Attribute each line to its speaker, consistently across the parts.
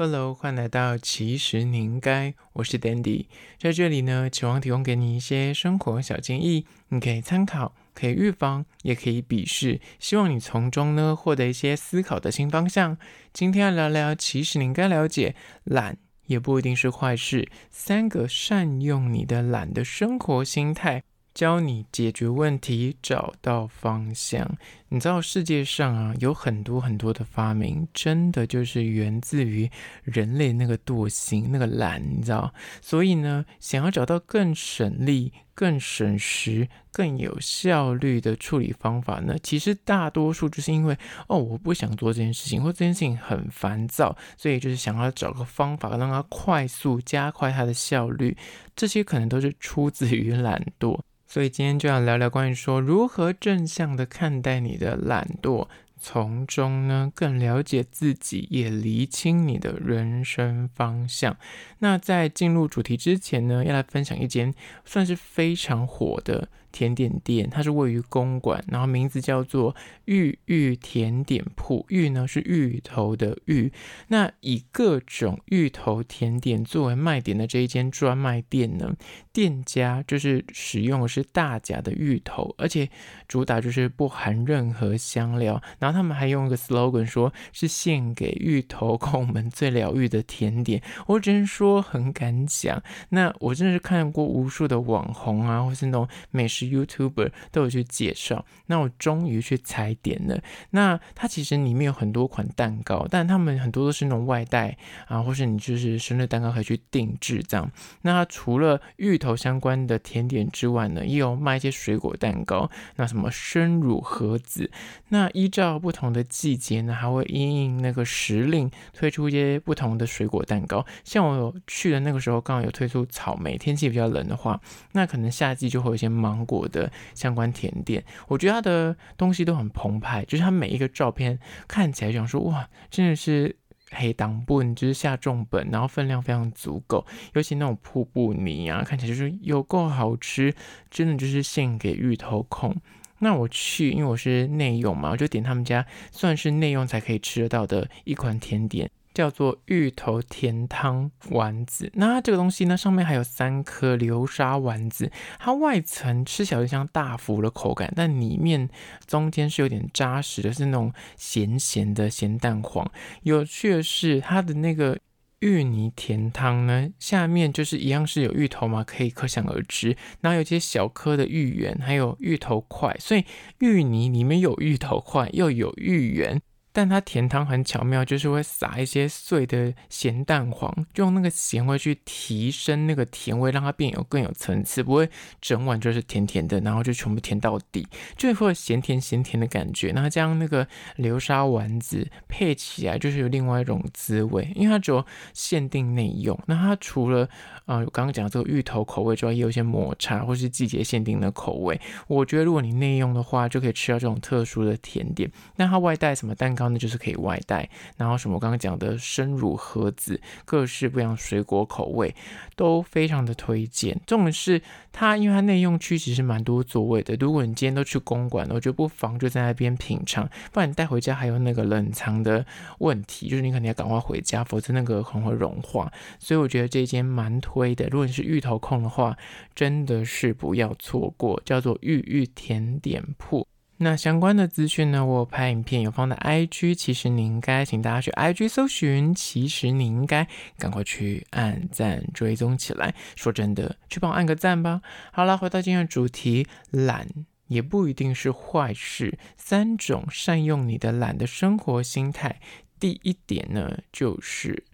Speaker 1: Hello，欢迎来到其实你应该，我是 Dandy，在这里呢，期望提供给你一些生活小建议，你可以参考，可以预防，也可以鄙视，希望你从中呢获得一些思考的新方向。今天要聊聊，其实你应该了解，懒也不一定是坏事，三个善用你的懒的生活心态。教你解决问题，找到方向。你知道世界上啊，有很多很多的发明，真的就是源自于人类那个惰性、那个懒，你知道？所以呢，想要找到更省力、更省时、更有效率的处理方法呢，其实大多数就是因为哦，我不想做这件事情，或这件事情很烦躁，所以就是想要找个方法让它快速加快它的效率。这些可能都是出自于懒惰。所以今天就要聊聊关于说如何正向的看待你的懒惰，从中呢更了解自己，也厘清你的人生方向。那在进入主题之前呢，要来分享一间算是非常火的。甜点店，它是位于公馆，然后名字叫做芋芋甜点铺。芋呢是芋头的芋，那以各种芋头甜点作为卖点的这一间专卖店呢，店家就是使用的是大甲的芋头，而且主打就是不含任何香料。然后他们还用一个 slogan，说是献给芋头控们最疗愈的甜点。我只能说很敢讲。那我真的是看过无数的网红啊，或是那种美食。YouTuber 都有去介绍，那我终于去踩点了。那它其实里面有很多款蛋糕，但他们很多都是那种外带啊，或是你就是生日蛋糕可以去定制这样。那它除了芋头相关的甜点之外呢，也有卖一些水果蛋糕，那什么生乳盒子。那依照不同的季节呢，还会因应那个时令推出一些不同的水果蛋糕。像我有去的那个时候，刚好有推出草莓，天气比较冷的话，那可能夏季就会有一些芒果。的相关甜点，我觉得它的东西都很澎湃，就是它每一个照片看起来想说哇，真的是黑当本，就是下重本，然后分量非常足够，尤其那种瀑布泥啊，看起来就是有够好吃，真的就是献给芋头控。那我去，因为我是内用嘛，我就点他们家算是内用才可以吃得到的一款甜点。叫做芋头甜汤丸子，那它这个东西呢，上面还有三颗流沙丸子，它外层吃起来就像大福的口感，但里面中间是有点扎实的，是那种咸咸的咸蛋黄。有趣的是，它的那个芋泥甜汤呢，下面就是一样是有芋头嘛，可以可想而知，然后有些小颗的芋圆，还有芋头块，所以芋泥里面有芋头块，又有芋圆。但它甜汤很巧妙，就是会撒一些碎的咸蛋黄，就用那个咸味去提升那个甜味，让它变有更有层次，不会整碗就是甜甜的，然后就全部甜到底，就会咸甜咸甜的感觉。那将那个流沙丸子配起来，就是有另外一种滋味，因为它只有限定内用。那它除了啊，我刚刚讲这个芋头口味之外，也有一些抹茶或是季节限定的口味。我觉得如果你内用的话，就可以吃到这种特殊的甜点。那它外带什么蛋糕？那就是可以外带，然后什么我刚刚讲的生乳盒子，各式不一样水果口味都非常的推荐。重点是它，因为它内用区其实蛮多座位的。如果你今天都去公馆，我觉得不妨就在那边品尝，不然你带回家还有那个冷藏的问题，就是你肯定要赶快回家，否则那个可能会融化。所以我觉得这间蛮推的。如果你是芋头控的话，真的是不要错过，叫做芋芋甜点铺。那相关的资讯呢，我拍影片，有放在 IG，其实你应该请大家去 IG 搜寻，其实你应该赶快去按赞追踪起来。说真的，去帮我按个赞吧。好了，回到今天的主题，懒也不一定是坏事。三种善用你的懒的生活心态，第一点呢，就是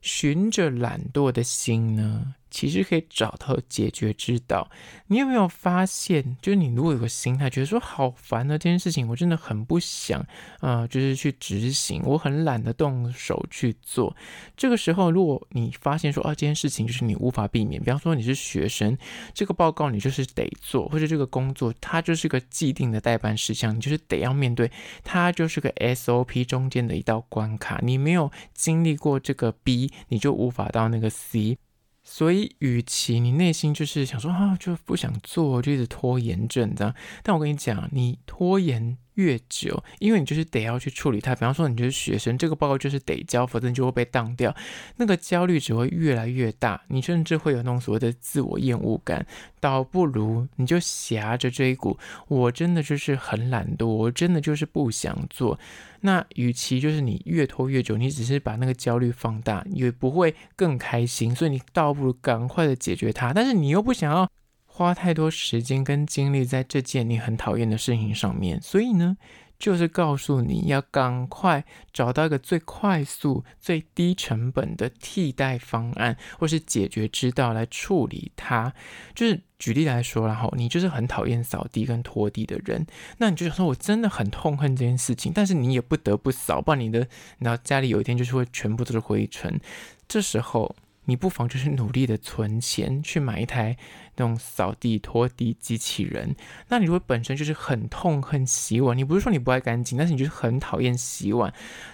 Speaker 1: 循着懒惰的心呢。其实可以找到解决之道。你有没有发现，就是你如果有个心态，觉得说好烦的这件事情，我真的很不想啊、呃，就是去执行，我很懒得动手去做。这个时候，如果你发现说啊，这件事情就是你无法避免，比方说你是学生，这个报告你就是得做，或者这个工作它就是个既定的代办事项，你就是得要面对，它就是个 SOP 中间的一道关卡。你没有经历过这个 B，你就无法到那个 C。所以，与其你内心就是想说啊，就不想做，就一直拖延症这样。但我跟你讲，你拖延越久，因为你就是得要去处理它。比方说，你就是学生，这个报告就是得交，否则你就会被当掉。那个焦虑只会越来越大，你甚至会有那种所谓的自我厌恶感。倒不如你就挟着这一股，我真的就是很懒惰，我真的就是不想做。那与其就是你越拖越久，你只是把那个焦虑放大，也不会更开心。所以你倒不如赶快的解决它，但是你又不想要。花太多时间跟精力在这件你很讨厌的事情上面，所以呢，就是告诉你要赶快找到一个最快速、最低成本的替代方案，或是解决之道来处理它。就是举例来说，然后你就是很讨厌扫地跟拖地的人，那你就想说，我真的很痛恨这件事情，但是你也不得不扫，不然你的，然后家里有一天就是会全部都是灰尘，这时候。你不妨就是努力的存钱去买一台那种扫地拖地机器人。那你如果本身就是很痛恨洗碗，你不是说你不爱干净，但是你就是很讨厌洗碗，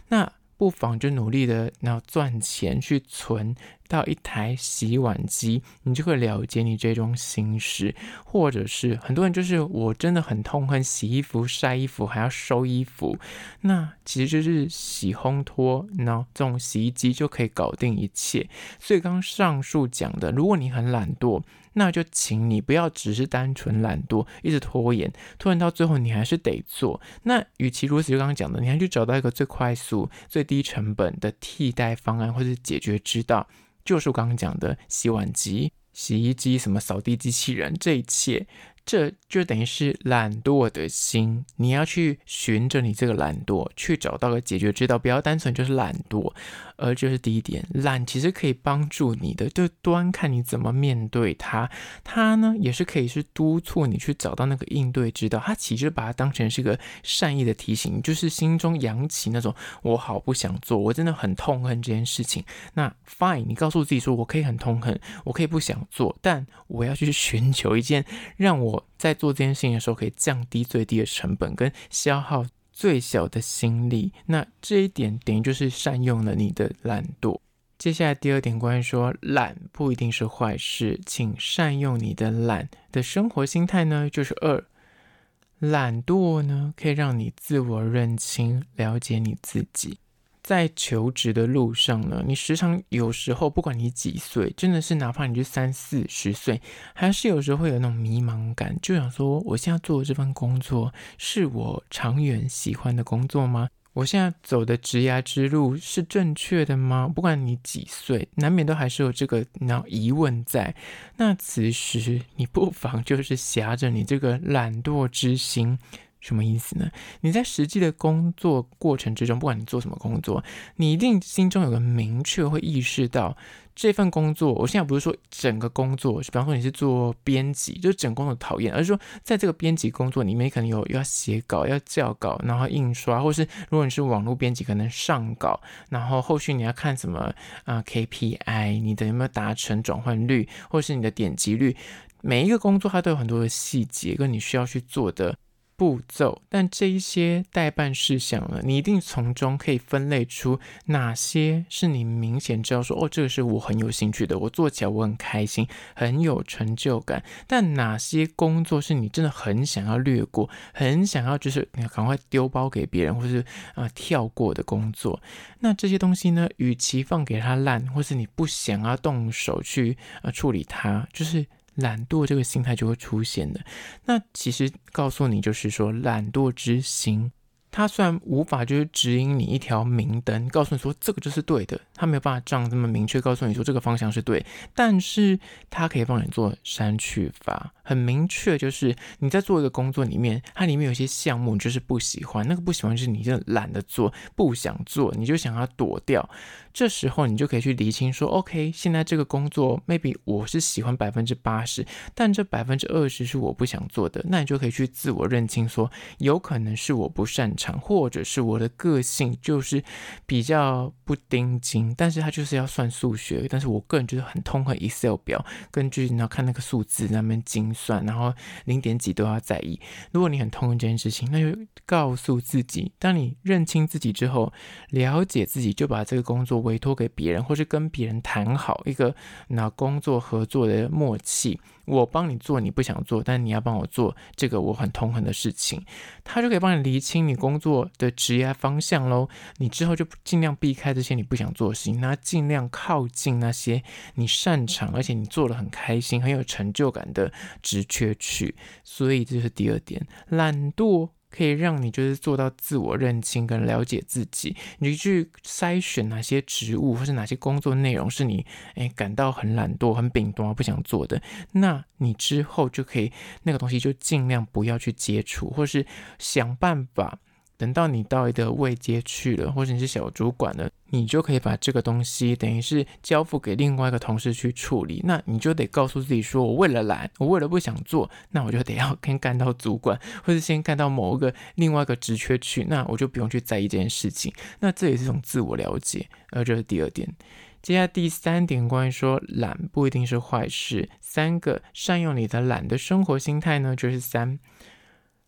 Speaker 1: 那。不妨就努力的，然后赚钱去存到一台洗碗机，你就会了解你这种心事。或者是很多人就是我真的很痛恨洗衣服、晒衣服还要收衣服，那其实就是洗烘拖，然后这种洗衣机就可以搞定一切。所以刚刚上述讲的，如果你很懒惰。那就请你不要只是单纯懒惰，一直拖延，拖延到最后你还是得做。那与其如此，就刚刚讲的，你还去找到一个最快速、最低成本的替代方案或者解决之道，就是我刚刚讲的洗碗机、洗衣机、什么扫地机器人，这一切。这就等于是懒惰的心，你要去循着你这个懒惰去找到个解决之道，不要单纯就是懒惰。而这是第一点，懒其实可以帮助你的，就端看你怎么面对它。它呢也是可以是督促你去找到那个应对之道。它其实把它当成是个善意的提醒，就是心中扬起那种我好不想做，我真的很痛恨这件事情。那 fine，你告诉自己说我可以很痛恨，我可以不想做，但我要去寻求一件让我。在做这件事情的时候，可以降低最低的成本跟消耗最小的心力。那这一点等于就是善用了你的懒惰。接下来第二点，关于说懒不一定是坏事，请善用你的懒的生活心态呢，就是二，懒惰呢可以让你自我认清，了解你自己。在求职的路上呢，你时常有时候，不管你几岁，真的是哪怕你就三四十岁，还是有时候会有那种迷茫感，就想说，我现在做的这份工作是我长远喜欢的工作吗？我现在走的职涯之路是正确的吗？不管你几岁，难免都还是有这个那疑问在。那此时你不妨就是挟着你这个懒惰之心。什么意思呢？你在实际的工作过程之中，不管你做什么工作，你一定心中有个明确会意识到这份工作。我现在不是说整个工作，比方说你是做编辑，就是整工作讨厌，而是说在这个编辑工作里面，可能有要写稿、要校稿，然后印刷，或是如果你是网络编辑，可能上稿，然后后续你要看什么啊、KPI，你的有没有达成转换率，或是你的点击率，每一个工作它都有很多的细节跟你需要去做的。步骤，但这一些待办事项呢，你一定从中可以分类出哪些是你明显知道说，哦，这个是我很有兴趣的，我做起来我很开心，很有成就感。但哪些工作是你真的很想要略过，很想要就是你要赶快丢包给别人，或是啊、跳过的工作？那这些东西呢，与其放给他烂，或是你不想要动手去、呃、处理它，就是。懒惰这个心态就会出现的。那其实告诉你，就是说懒惰之心。它虽然无法就是指引你一条明灯，告诉你说这个就是对的，它没有办法这样这么明确告诉你说这个方向是对，但是它可以帮你做删去法，很明确，就是你在做一个工作里面，它里面有些项目你就是不喜欢，那个不喜欢就是你就懒得做，不想做，你就想要躲掉，这时候你就可以去厘清说，OK，现在这个工作 maybe 我是喜欢百分之八十，但这百分之二十是我不想做的，那你就可以去自我认清说，有可能是我不擅长。或者是我的个性就是比较不盯紧，但是他就是要算数学，但是我个人就是很痛恨 Excel 表，根据你要看那个数字那边精算，然后零点几都要在意。如果你很痛恨这件事情，那就告诉自己，当你认清自己之后，了解自己，就把这个工作委托给别人，或是跟别人谈好一个那工作合作的默契。我帮你做你不想做，但你要帮我做这个我很痛恨的事情，他就可以帮你厘清你工作的职业方向喽。你之后就尽量避开这些你不想做的事情，那尽量靠近那些你擅长而且你做的很开心、很有成就感的职缺去。所以这是第二点，懒惰。可以让你就是做到自我认清跟了解自己，你去筛选哪些职务或是哪些工作内容是你诶感到很懒惰、很饼多不想做的，那你之后就可以那个东西就尽量不要去接触，或是想办法。等到你到一个位阶去了，或者你是小主管了，你就可以把这个东西等于是交付给另外一个同事去处理。那你就得告诉自己说，我为了懒，我为了不想做，那我就得要先干到主管，或者先干到某一个另外一个职缺去，那我就不用去在意这件事情。那这也是一种自我了解，而这是第二点。接下来第三点，关于说懒不一定是坏事。三个善用你的懒的生活心态呢，就是三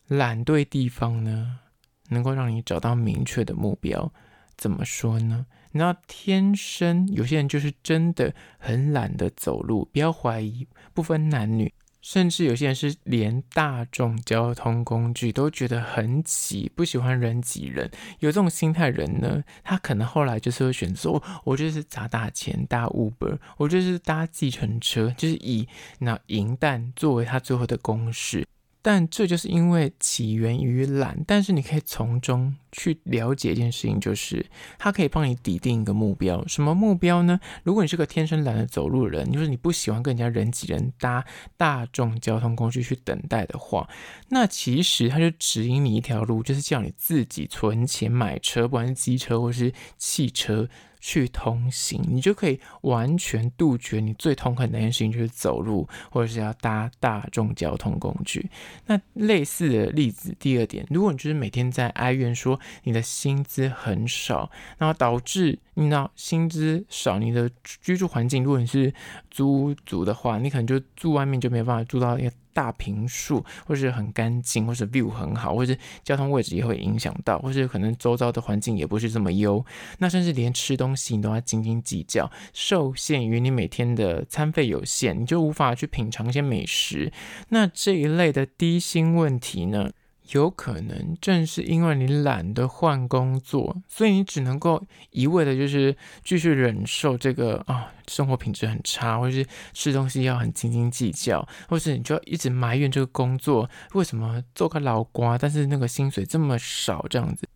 Speaker 1: 懒对地方呢。能够让你找到明确的目标，怎么说呢？你知道，天生有些人就是真的很懒得走路，不要怀疑，不分男女，甚至有些人是连大众交通工具都觉得很挤，不喜欢人挤人。有这种心态人呢，他可能后来就是会选择说，我就是砸大钱搭 Uber，我就是搭计程车，就是以那银弹作为他最后的公式。但这就是因为起源于懒，但是你可以从中去了解一件事情，就是它可以帮你拟定一个目标。什么目标呢？如果你是个天生懒得走路的人，就是你不喜欢跟人家人挤人搭大众交通工具去等待的话，那其实它就指引你一条路，就是叫你自己存钱买车，不管是机车或是汽车。去通行，你就可以完全杜绝你最痛恨的那件事情，就是走路或者是要搭大众交通工具。那类似的例子，第二点，如果你就是每天在哀怨说你的薪资很少，然后导致你那薪资少，你的居住环境，如果你是租屋族的话，你可能就住外面就没办法住到一个。大平数，或是很干净，或是 view 很好，或是交通位置也会影响到，或是可能周遭的环境也不是这么优，那甚至连吃东西你都要斤斤计较，受限于你每天的餐费有限，你就无法去品尝一些美食。那这一类的低薪问题呢？有可能正是因为你懒得换工作，所以你只能够一味的，就是继续忍受这个啊、生活品质很差，或是吃东西要很斤斤计较，或是你就要一直埋怨这个工作为什么做个老瓜，但是那个薪水这么少，这样子。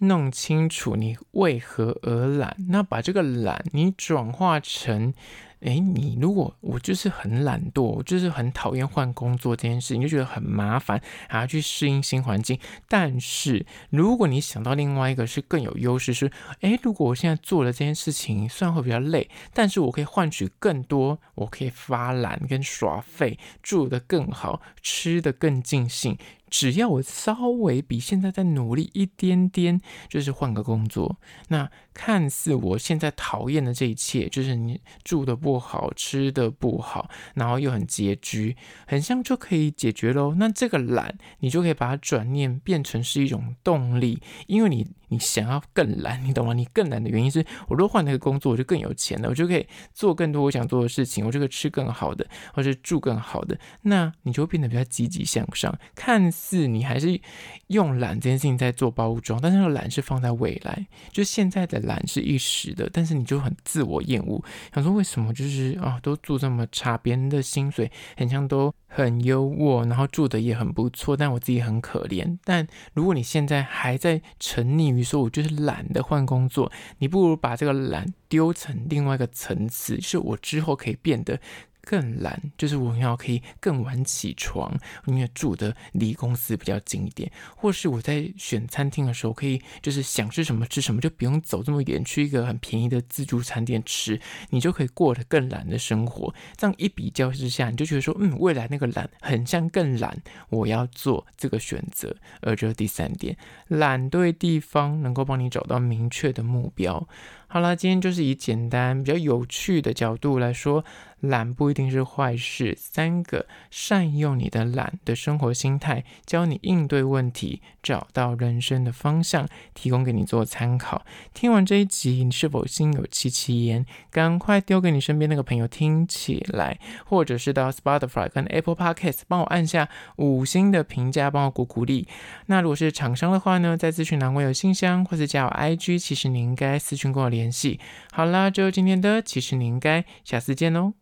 Speaker 1: 弄清楚你为何而懒，那把这个懒你转化成，诶，你如果我就是很懒惰，我就是很讨厌换工作这件事，你就觉得很麻烦，还要去适应新环境。但是如果你想到另外一个是更有优势，是，诶，如果我现在做了这件事情，虽然会比较累，但是我可以换取更多，我可以发懒跟耍废，住得更好，吃得更尽兴。只要我稍微比现在再努力一点点，就是换个工作，那看似我现在讨厌的这一切，就是你住的不好，吃的不好，然后又很拮据，很像就可以解决喽。那这个懒，你就可以把它转念变成是一种动力，因为你。你想要更懒，你懂吗？你更懒的原因是，我如果换那个工作，我就更有钱了，我就可以做更多我想做的事情，我就可以吃更好的，或是住更好的，那你就会变得比较积极向上。看似你还是用懒这件事情在做包装，但是那个懒是放在未来，就现在的懒是一时的，但是你就很自我厌恶，想说为什么就是啊，都住这么差，别人的薪水很像都。很优渥，然后住的也很不错，但我自己很可怜。但如果你现在还在沉溺于说，我就是懒得换工作，你不如把这个懒丢成另外一个层次，是我之后可以变得。更懒，就是我要可以更晚起床，因为住的离公司比较近一点，或是我在选餐厅的时候，可以就是想吃什么吃什么，就不用走这么远去一个很便宜的自助餐店吃，你就可以过得更懒的生活。这样一比较之下，你就觉得说，嗯，未来那个懒很像更懒，我要做这个选择。而这是第三点，懒对地方能够帮你找到明确的目标。好了，今天就是以简单、比较有趣的角度来说，懒不一定是坏事，三个善用你的懒的生活心态，教你应对问题，找到人生的方向，提供给你做参考。听完这一集，你是否心有戚戚焉？赶快丢给你身边那个朋友听起来，或者是到 Spotify 跟 Apple Podcast 帮我按下五星的评价，帮我鼓鼓励。那如果是厂商的话呢，在资讯栏我有信箱，或是加我 IG，其实你应该私讯跟我联系。好啦，就今天的，其实你应该下次见喽。